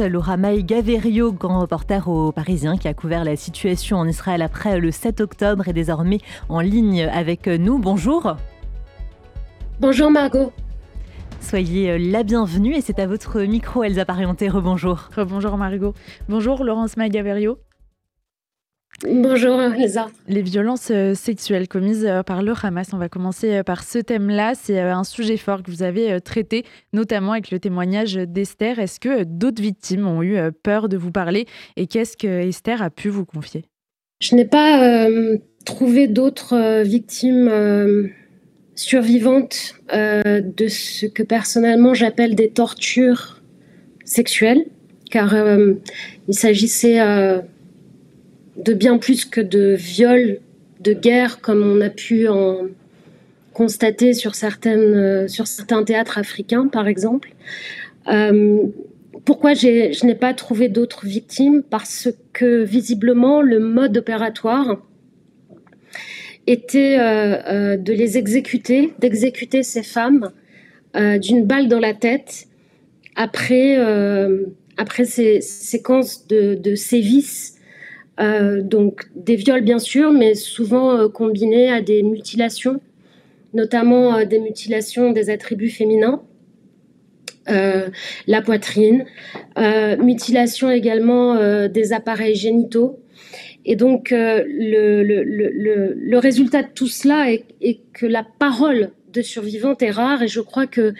Laura Maï Gaverio, grand reporter au Parisien, qui a couvert la situation en Israël après le 7 octobre, est désormais en ligne avec nous. Bonjour. Bonjour Margot. Soyez la bienvenue et c'est à votre micro Elsa Parienté. Rebonjour. Rebonjour Margot. Bonjour Laurence Maï Gaverio. Bonjour Elsa. Les violences euh, sexuelles commises euh, par le Hamas, on va commencer euh, par ce thème-là. C'est un sujet fort que vous avez traité, notamment avec le témoignage d'Esther. Est-ce que d'autres victimes ont eu peur de vous parler? Et qu'est-ce que Esther a pu vous confier? Je n'ai pas trouvé d'autres victimes survivantes de ce que personnellement j'appelle des tortures sexuelles, car il s'agissait de bien plus que de viols de guerre comme on a pu en constater sur, euh, certains théâtres africains, par exemple. Euh, pourquoi je n'ai pas trouvé d'autres victimes? Parce que visiblement, le mode opératoire était euh, de les exécuter, d'exécuter ces femmes d'une balle dans la tête après, après ces séquences de, sévices donc des viols bien sûr, mais souvent euh, combinés à des mutilations, notamment euh, des mutilations des attributs féminins. la poitrine, mutilation également des appareils génitaux. Et donc le, résultat de tout cela est, que la parole de survivante est rare et je crois que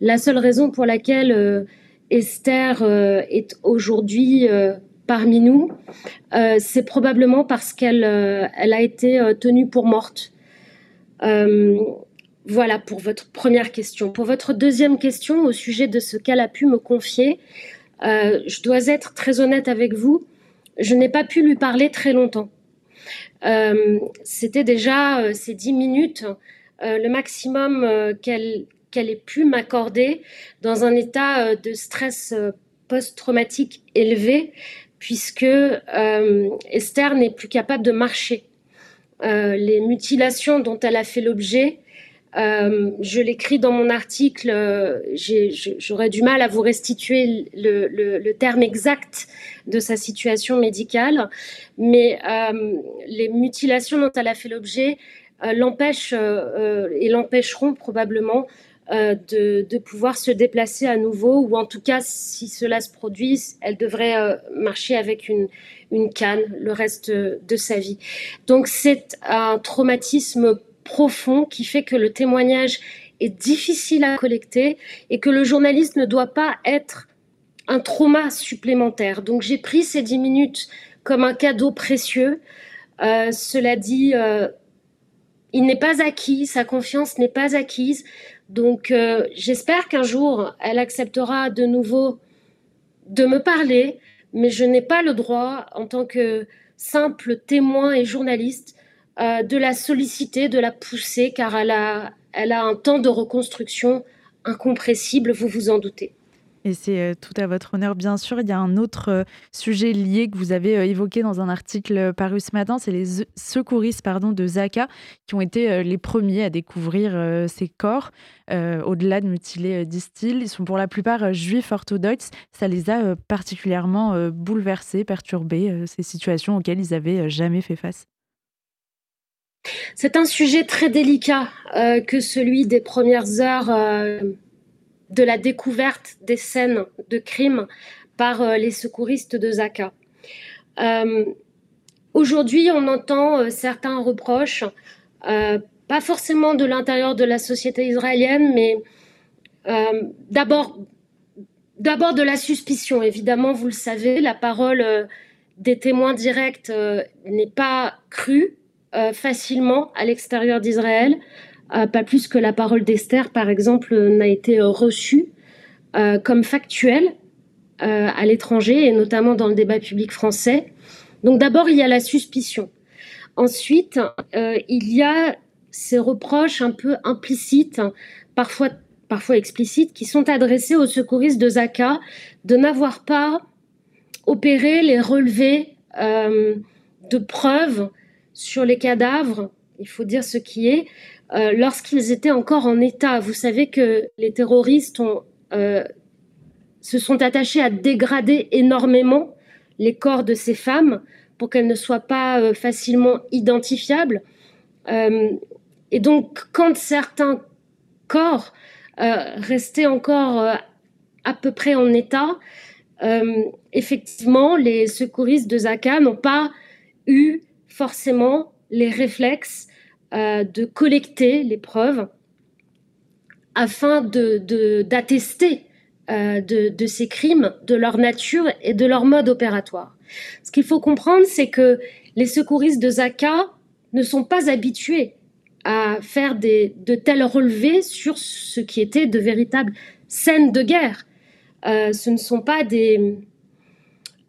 la seule raison pour laquelle Esther est aujourd'hui parmi nous, euh, c'est probablement parce qu'elle euh, elle a été euh, tenue pour morte. voilà pour votre première question. Pour votre deuxième question au sujet de ce qu'elle a pu me confier, je dois être très honnête avec vous. Je n'ai pas pu lui parler très longtemps. C'était déjà ces dix minutes le maximum qu'elle qu'elle ait pu m'accorder dans un état de stress post-traumatique élevé puisque euh, Esther n'est plus capable de marcher. Euh, les mutilations dont elle a fait l'objet, euh, je l'écris dans mon article, j'aurais du mal à vous restituer le, terme exact de sa situation médicale, mais les mutilations dont elle a fait l'objet l'empêchent et l'empêcheront probablement euh, de, pouvoir se déplacer à nouveau, ou en tout cas, si cela se produit, elle devrait euh, marcher avec une, canne le reste de sa vie. Donc c'est un traumatisme profond qui fait que le témoignage est difficile à collecter et que le journaliste ne doit pas être un trauma supplémentaire. Donc j'ai pris ces dix minutes comme un cadeau précieux. Euh, cela dit, il n'est pas acquis, sa confiance n'est pas acquise. Donc euh, j'espère qu'un jour, elle acceptera de nouveau de me parler, mais je n'ai pas le droit, en tant que simple témoin et journaliste, euh, de la solliciter, de la pousser, car elle a, elle a un temps de reconstruction incompressible, vous vous en doutez. Et c'est euh, tout à votre honneur, bien sûr. Il y a un autre euh, sujet lié que vous avez euh, évoqué dans un article paru ce matin, c'est les secouristes pardon, de Zaka qui ont été les premiers à découvrir ces corps. Au-delà de mutilés, disent-ils, ils sont pour la plupart juifs orthodoxes. Ça les a particulièrement bouleversés, perturbés, ces situations auxquelles ils n'avaient jamais fait face. C'est un sujet très délicat que celui des premières heures de la découverte des scènes de crime par euh, les secouristes de Zaka. Euh, aujourd'hui, on entend euh, certains reproches, pas forcément de l'intérieur de la société israélienne, mais d'abord D'abord de la suspicion, évidemment, vous le savez, la parole des témoins directs n'est pas crue facilement à l'extérieur d'Israël. Euh, pas plus que la parole d'Esther, par exemple, n'a été euh, reçue euh, comme factuelle à l'étranger et notamment dans le débat public français. Donc d'abord, il y a la suspicion. Ensuite, il y a ces reproches un peu implicites, parfois, parfois explicites, qui sont adressés aux secouristes de Zaka de n'avoir pas opéré les relevés de preuves sur les cadavres, il faut dire ce qui est, euh, lorsqu'ils étaient encore en état. Vous savez que les terroristes euh, se sont attachés à dégrader énormément les corps de ces femmes pour qu'elles ne soient pas facilement identifiables. et donc, quand certains corps restaient encore à peu près en état, effectivement, les secouristes de Zaka n'ont pas eu forcément les réflexes euh, de collecter les preuves afin d'attester de, de, de, ces crimes, de leur nature et de leur mode opératoire. Ce qu'il faut comprendre, c'est que les secouristes de Zaka ne sont pas habitués à faire des, de tels relevés sur ce qui était de véritables scènes de guerre. Euh, ce ne sont pas des,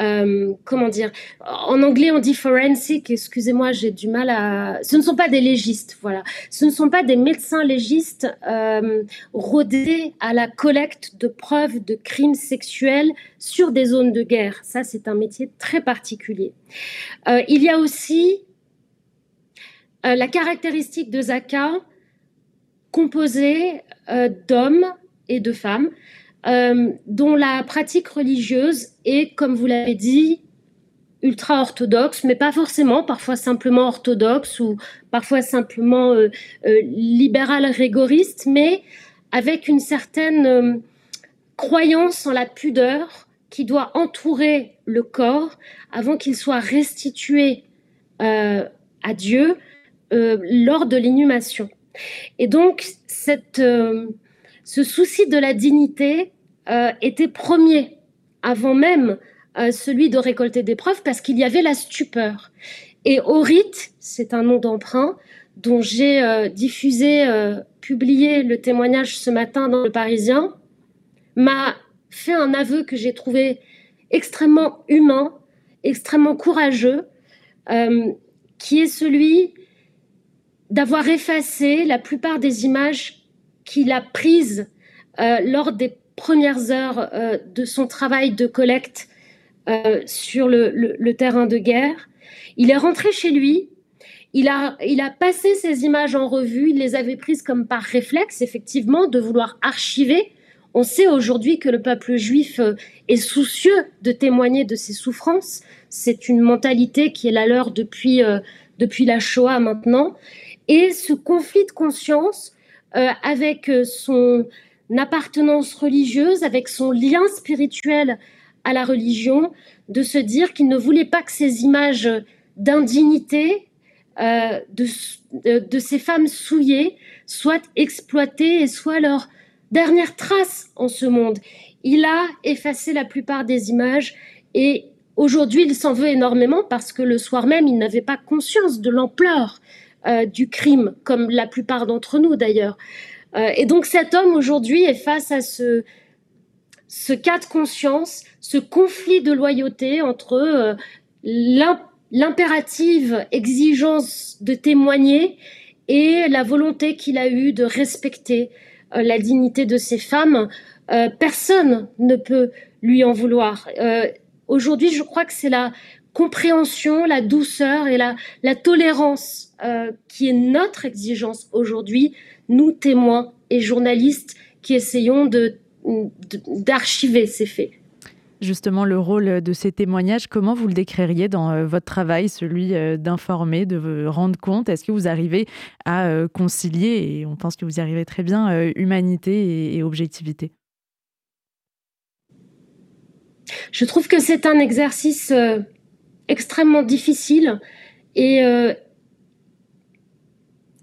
euh, comment dire En anglais, on dit forensic. Excusez-moi, j'ai du mal à. Ce ne sont pas des légistes, voilà. Ce ne sont pas des médecins légistes euh, rodés à la collecte de preuves de crimes sexuels sur des zones de guerre. Ça, c'est un métier très particulier. Euh, il y a aussi la caractéristique de Zaka composée d'hommes et de femmes euh, dont la pratique religieuse est, comme vous l'avez dit, ultra orthodoxe, mais pas forcément, parfois simplement orthodoxe ou parfois simplement euh, euh, libéral rigoriste, mais avec une certaine croyance en la pudeur qui doit entourer le corps avant qu'il soit restitué à Dieu lors de l'inhumation. Et donc, cette, ce souci de la dignité euh, était premier avant même euh, celui de récolter des preuves parce qu'il y avait la stupeur. Et Orit, c'est un nom d'emprunt dont j'ai euh, diffusé, publié le témoignage ce matin dans Le Parisien, m'a fait un aveu que j'ai trouvé extrêmement humain, extrêmement courageux, qui est celui d'avoir effacé la plupart des images qu'il a prise euh, lors des premières heures euh, de son travail de collecte euh, sur le, terrain de guerre. Il est rentré chez lui, il a, il a passé ces images en revue, il les avait prises comme par réflexe, effectivement, de vouloir archiver. On sait aujourd'hui que le peuple juif est soucieux de témoigner de ses souffrances. C'est une mentalité qui est la leur depuis, depuis la Shoah maintenant. Et ce conflit de conscience euh, avec euh, son appartenance religieuse, avec son lien spirituel à la religion, de se dire qu'il ne voulait pas que ces images d'indignité euh, de, ces femmes souillées soient exploitées et soient leur dernière trace en ce monde. Il a effacé la plupart des images et aujourd'hui il s'en veut énormément parce que le soir même il n'avait pas conscience de l'ampleur euh, du crime, comme la plupart d'entre nous d'ailleurs. Euh, et donc cet homme aujourd'hui est face à ce, ce cas de conscience, ce conflit de loyauté entre euh, l'impérative exigence de témoigner et la volonté qu'il a eue de respecter la dignité de ces femmes. personne ne peut lui en vouloir. Aujourd'hui, je crois que c'est la compréhension, la douceur et la, la tolérance euh, qui est notre exigence aujourd'hui, nous témoins et journalistes qui essayons de, d'archiver ces faits. Justement, le rôle de ces témoignages, comment vous le décririez dans euh, votre travail, celui euh, d'informer, de rendre compte? Est-ce que vous arrivez à concilier, et on pense que vous y arrivez très bien, humanité et objectivité? Je trouve que c'est un exercice extrêmement difficile et,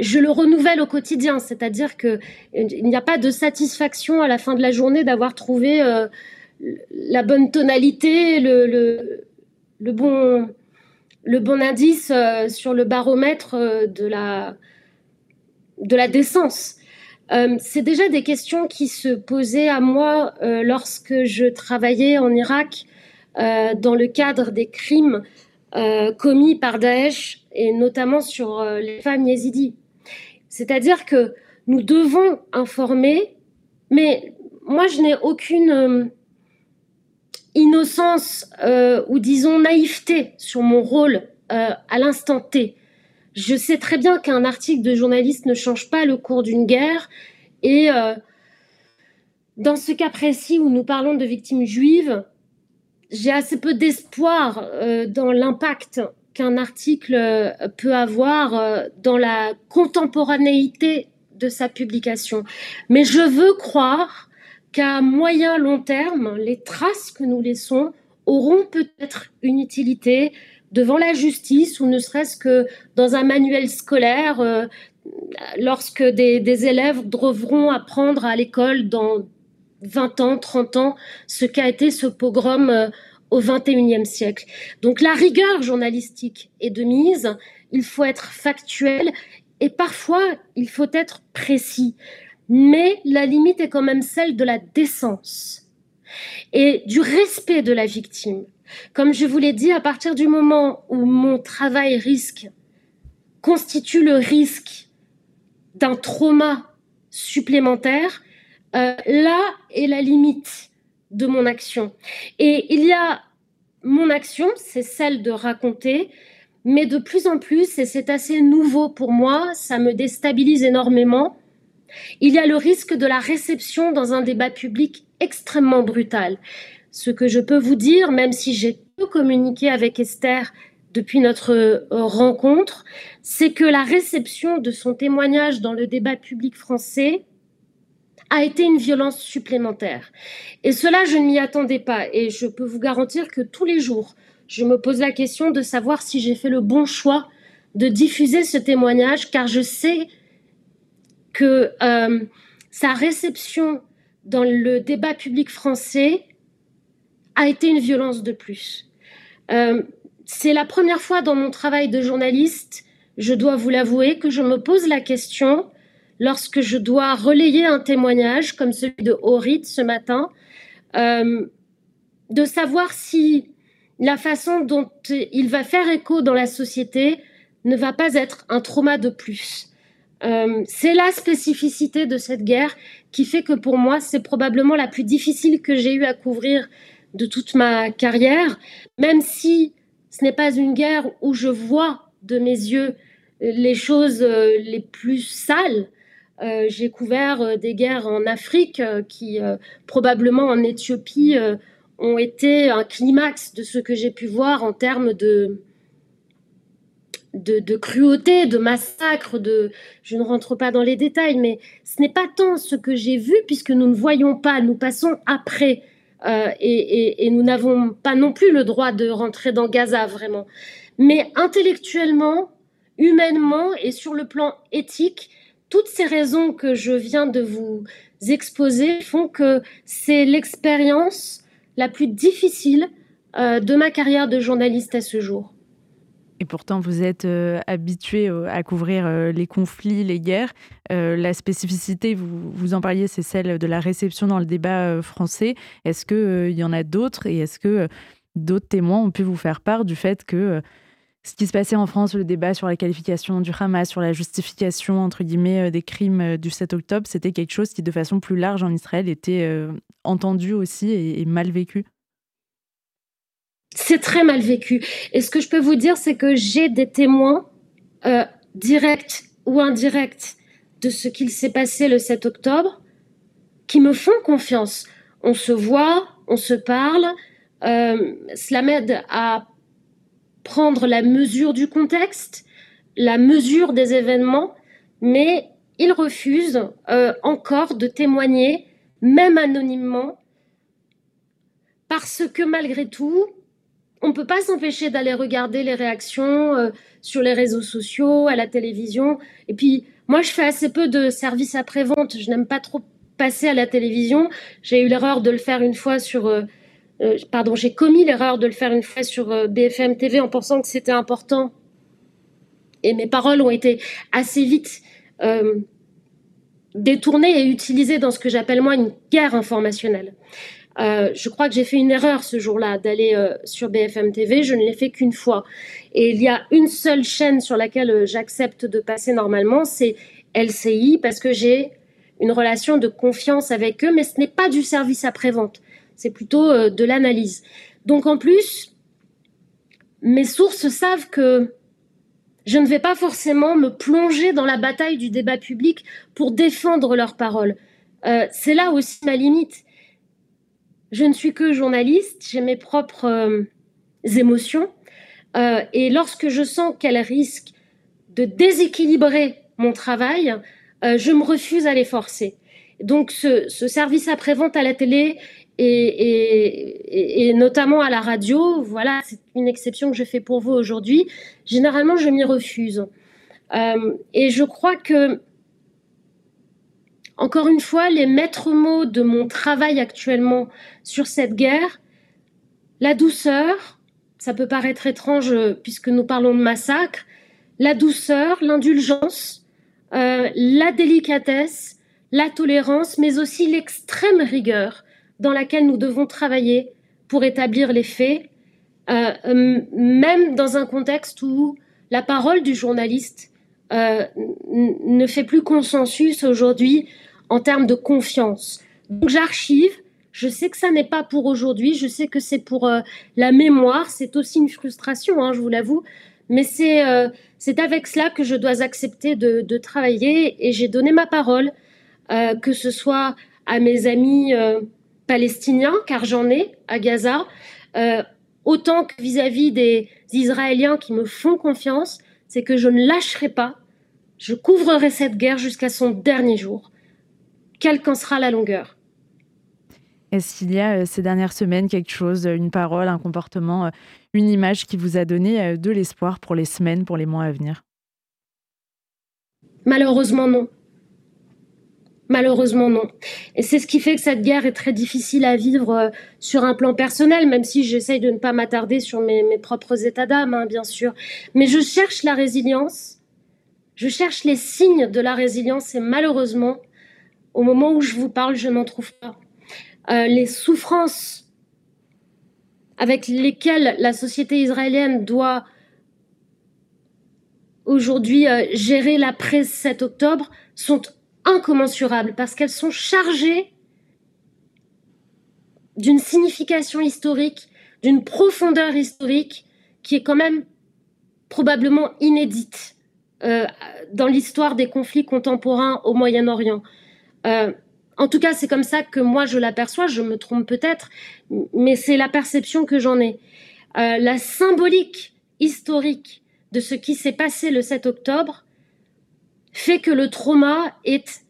je le renouvelle au quotidien, c'est-à-dire que il n'y a pas de satisfaction à la fin de la journée d'avoir trouvé euh, la bonne tonalité, le, bon, indice euh, sur le baromètre euh, de la, de la décence. c'est déjà des questions qui se posaient à moi lorsque je travaillais en Irak dans le cadre des crimes commis par Daesh et notamment sur les femmes yézidis. C'est-à-dire que nous devons informer, mais moi, je n'ai aucune euh, innocence euh, ou disons naïveté sur mon rôle euh, à l'instant T. Je sais très bien qu'un article de journaliste ne change pas le cours d'une guerre et dans ce cas précis où nous parlons de victimes juives, j'ai assez peu d'espoir euh, dans l'impact qu'un article euh, peut avoir euh, dans la contemporanéité de sa publication. Mais je veux croire qu'à moyen long terme, les traces que nous laissons auront peut-être une utilité devant la justice ou ne serait-ce que dans un manuel scolaire lorsque des, des, élèves devront apprendre à l'école dans 20 ans, 30 ans, ce qu'a été ce pogrom euh, au 21e siècle. Donc la rigueur journalistique est de mise, il faut être factuel et parfois il faut être précis. Mais la limite est quand même celle de la décence et du respect de la victime. Comme je vous l'ai dit, à partir du moment où mon travail risque constitue le risque d'un trauma supplémentaire, euh, là est la limite de mon action. Et il y a mon action, c'est celle de raconter, mais de plus en plus, et c'est assez nouveau pour moi, ça me déstabilise énormément, il y a le risque de la réception dans un débat public extrêmement brutal. Ce que je peux vous dire, même si j'ai peu communiqué avec Esther depuis notre euh, rencontre, c'est que la réception de son témoignage dans le débat public français a été une violence supplémentaire. Et cela, je ne m'y attendais pas. Et je peux vous garantir que tous les jours, je me pose la question de savoir si j'ai fait le bon choix de diffuser ce témoignage, car je sais que euh, sa réception dans le débat public français a été une violence de plus. Euh, c'est la première fois dans mon travail de journaliste, je dois vous l'avouer, que je me pose la question lorsque je dois relayer un témoignage comme celui de Horit ce matin, euh, de savoir si la façon dont il va faire écho dans la société ne va pas être un trauma de plus. Euh, c'est la spécificité de cette guerre qui fait que pour moi, c'est probablement la plus difficile que j'ai eu à couvrir de toute ma carrière, même si ce n'est pas une guerre où je vois de mes yeux les choses euh, les plus sales. Euh, j'ai couvert euh, des guerres en Afrique qui, probablement en Éthiopie, ont été un climax de ce que j'ai pu voir en termes de, de, cruauté, de massacre, de... Je ne rentre pas dans les détails, mais ce n'est pas tant ce que j'ai vu, puisque nous ne voyons pas, nous passons après euh, et, nous n'avons pas non plus le droit de rentrer dans Gaza vraiment. Mais intellectuellement, humainement et sur le plan éthique, toutes ces raisons que je viens de vous exposer font que c'est l'expérience la plus difficile euh, de ma carrière de journaliste à ce jour. Et pourtant, vous êtes euh, habitué euh, à couvrir les conflits, les guerres. la spécificité, vous, vous en parliez, c'est celle de la réception dans le débat français. Est-ce qu'il y en a d'autres et est-ce que d'autres témoins ont pu vous faire part du fait que ce qui se passait en France, le débat sur la qualification du Hamas, sur la justification, entre guillemets, des crimes du 7 octobre, c'était quelque chose qui, de façon plus large en Israël, était entendu aussi et mal vécu c'est très mal vécu. Et ce que je peux vous dire, c'est que j'ai des témoins euh, directs ou indirects de ce qu'il s'est passé le 7 octobre qui me font confiance. On se voit, on se parle, euh, m'aide à prendre la mesure du contexte, la mesure des événements, mais ils refusent euh, encore de témoigner, même anonymement, parce que malgré tout, on ne peut pas s'empêcher d'aller regarder les réactions euh, sur les réseaux sociaux, à la télévision. Et puis, moi, je fais assez peu de services après-vente. Je n'aime pas trop passer à la télévision. J'ai eu l'erreur de le faire une fois sur... Euh, euh, pardon, j'ai commis l'erreur de le faire une fois sur BFM TV en pensant que c'était important. Et mes paroles ont été assez vite détournées et utilisées dans ce que j'appelle moi une guerre informationnelle. Euh, je crois que j'ai fait une erreur ce jour-là d'aller euh, sur BFM TV. Je ne l'ai fait qu'une fois. Et il y a une seule chaîne sur laquelle euh, j'accepte de passer normalement, c'est LCI, parce que j'ai une relation de confiance avec eux, mais ce n'est pas du service après-vente. C'est plutôt de l'analyse. Donc en plus, mes sources savent que je ne vais pas forcément me plonger dans la bataille du débat public pour défendre leurs paroles. c'est là aussi ma limite. Je ne suis que journaliste, j'ai mes propres émotions. et lorsque je sens qu'elles risquent de déséquilibrer mon travail, je me refuse à les forcer. Donc ce, service après-vente à la télé et, notamment à la radio, voilà, c'est une exception que je fais pour vous aujourd'hui. Généralement, je m'y refuse. Euh, et je crois que, encore une fois, les maîtres mots de mon travail actuellement sur cette guerre, la douceur, ça peut paraître étrange puisque nous parlons de massacre, la douceur, l'indulgence, euh, la délicatesse, la tolérance, mais aussi l'extrême rigueur dans laquelle nous devons travailler pour établir les faits, euh, euh, même dans un contexte où la parole du journaliste euh, ne fait plus consensus aujourd'hui en termes de confiance. Donc j'archive, je sais que ça n'est pas pour aujourd'hui, je sais que c'est pour la mémoire, c'est aussi une frustration, hein, je vous l'avoue, mais c'est c'est avec cela que je dois accepter de, travailler et j'ai donné ma parole euh, que ce soit à mes amis euh, palestiniens, car j'en ai à Gaza, euh, autant que vis-à-vis des Israéliens qui me font confiance, c'est que je ne lâcherai pas, je couvrirai cette guerre jusqu'à son dernier jour, quelle qu'en sera la longueur. Est-ce qu'il y a ces dernières semaines quelque chose, une parole, un comportement, une image qui vous a donné de l'espoir pour les semaines, pour les mois à venir? Malheureusement non. Malheureusement, non. Et c'est ce qui fait que cette guerre est très difficile à vivre euh, sur un plan personnel, même si j'essaye de ne pas m'attarder sur mes, propres états d'âme, hein, bien sûr. Mais je cherche la résilience, je cherche les signes de la résilience et malheureusement, au moment où je vous parle, je n'en trouve pas. Euh, les souffrances avec lesquelles la société israélienne doit aujourd'hui euh, gérer l'après 7 octobre sont incommensurables parce qu'elles sont chargées d'une signification historique, d'une profondeur historique qui est quand même probablement inédite euh, dans l'histoire des conflits contemporains au Moyen-Orient. Euh, en tout cas, c'est comme ça que moi je l'aperçois, je me trompe peut-être, mais c'est la perception que j'en ai. Euh, la symbolique historique de ce qui s'est passé le 7 octobre fait que le trauma est,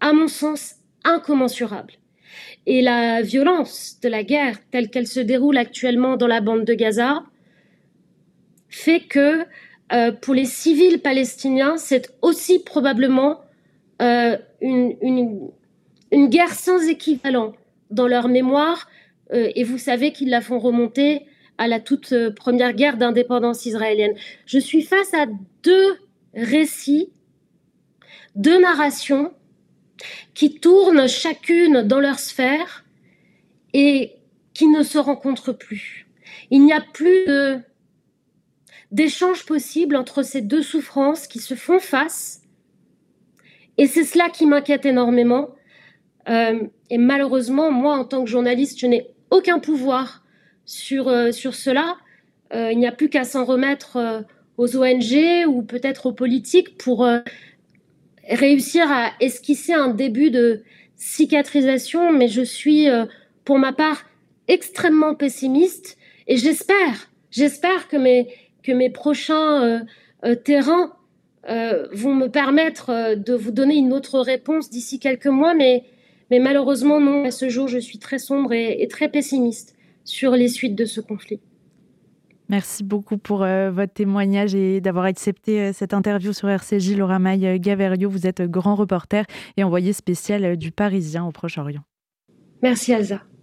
à mon sens, incommensurable. Et la violence de la guerre telle qu'elle se déroule actuellement dans la bande de Gaza fait que euh, pour les civils palestiniens, c'est aussi probablement euh, une, une, guerre sans équivalent dans leur mémoire. Euh, et vous savez qu'ils la font remonter à la toute première guerre d'indépendance israélienne. Je suis face à deux récits deux narrations qui tournent chacune dans leur sphère et qui ne se rencontrent plus. Il n'y a plus d'échange possible entre ces deux souffrances qui se font face. Et c'est cela qui m'inquiète énormément. Euh, et malheureusement, moi, en tant que journaliste, je n'ai aucun pouvoir sur, euh, sur cela. Euh, il n'y a plus qu'à s'en remettre aux ONG ou peut-être aux politiques pour réussir à esquisser un début de cicatrisation, mais je suis, euh, pour ma part, extrêmement pessimiste et j'espère, j'espère que mes, que mes prochains euh, euh, terrains vont me permettre de vous donner une autre réponse d'ici quelques mois, mais, mais malheureusement, non, à ce jour, je suis très sombre et très pessimiste sur les suites de ce conflit. Merci beaucoup pour euh, votre témoignage et d'avoir accepté euh, cette interview sur RCJ. Laura Maille euh, Gaverio, vous êtes grand reporter et envoyé spécial du Parisien au Proche-Orient. Merci Elsa.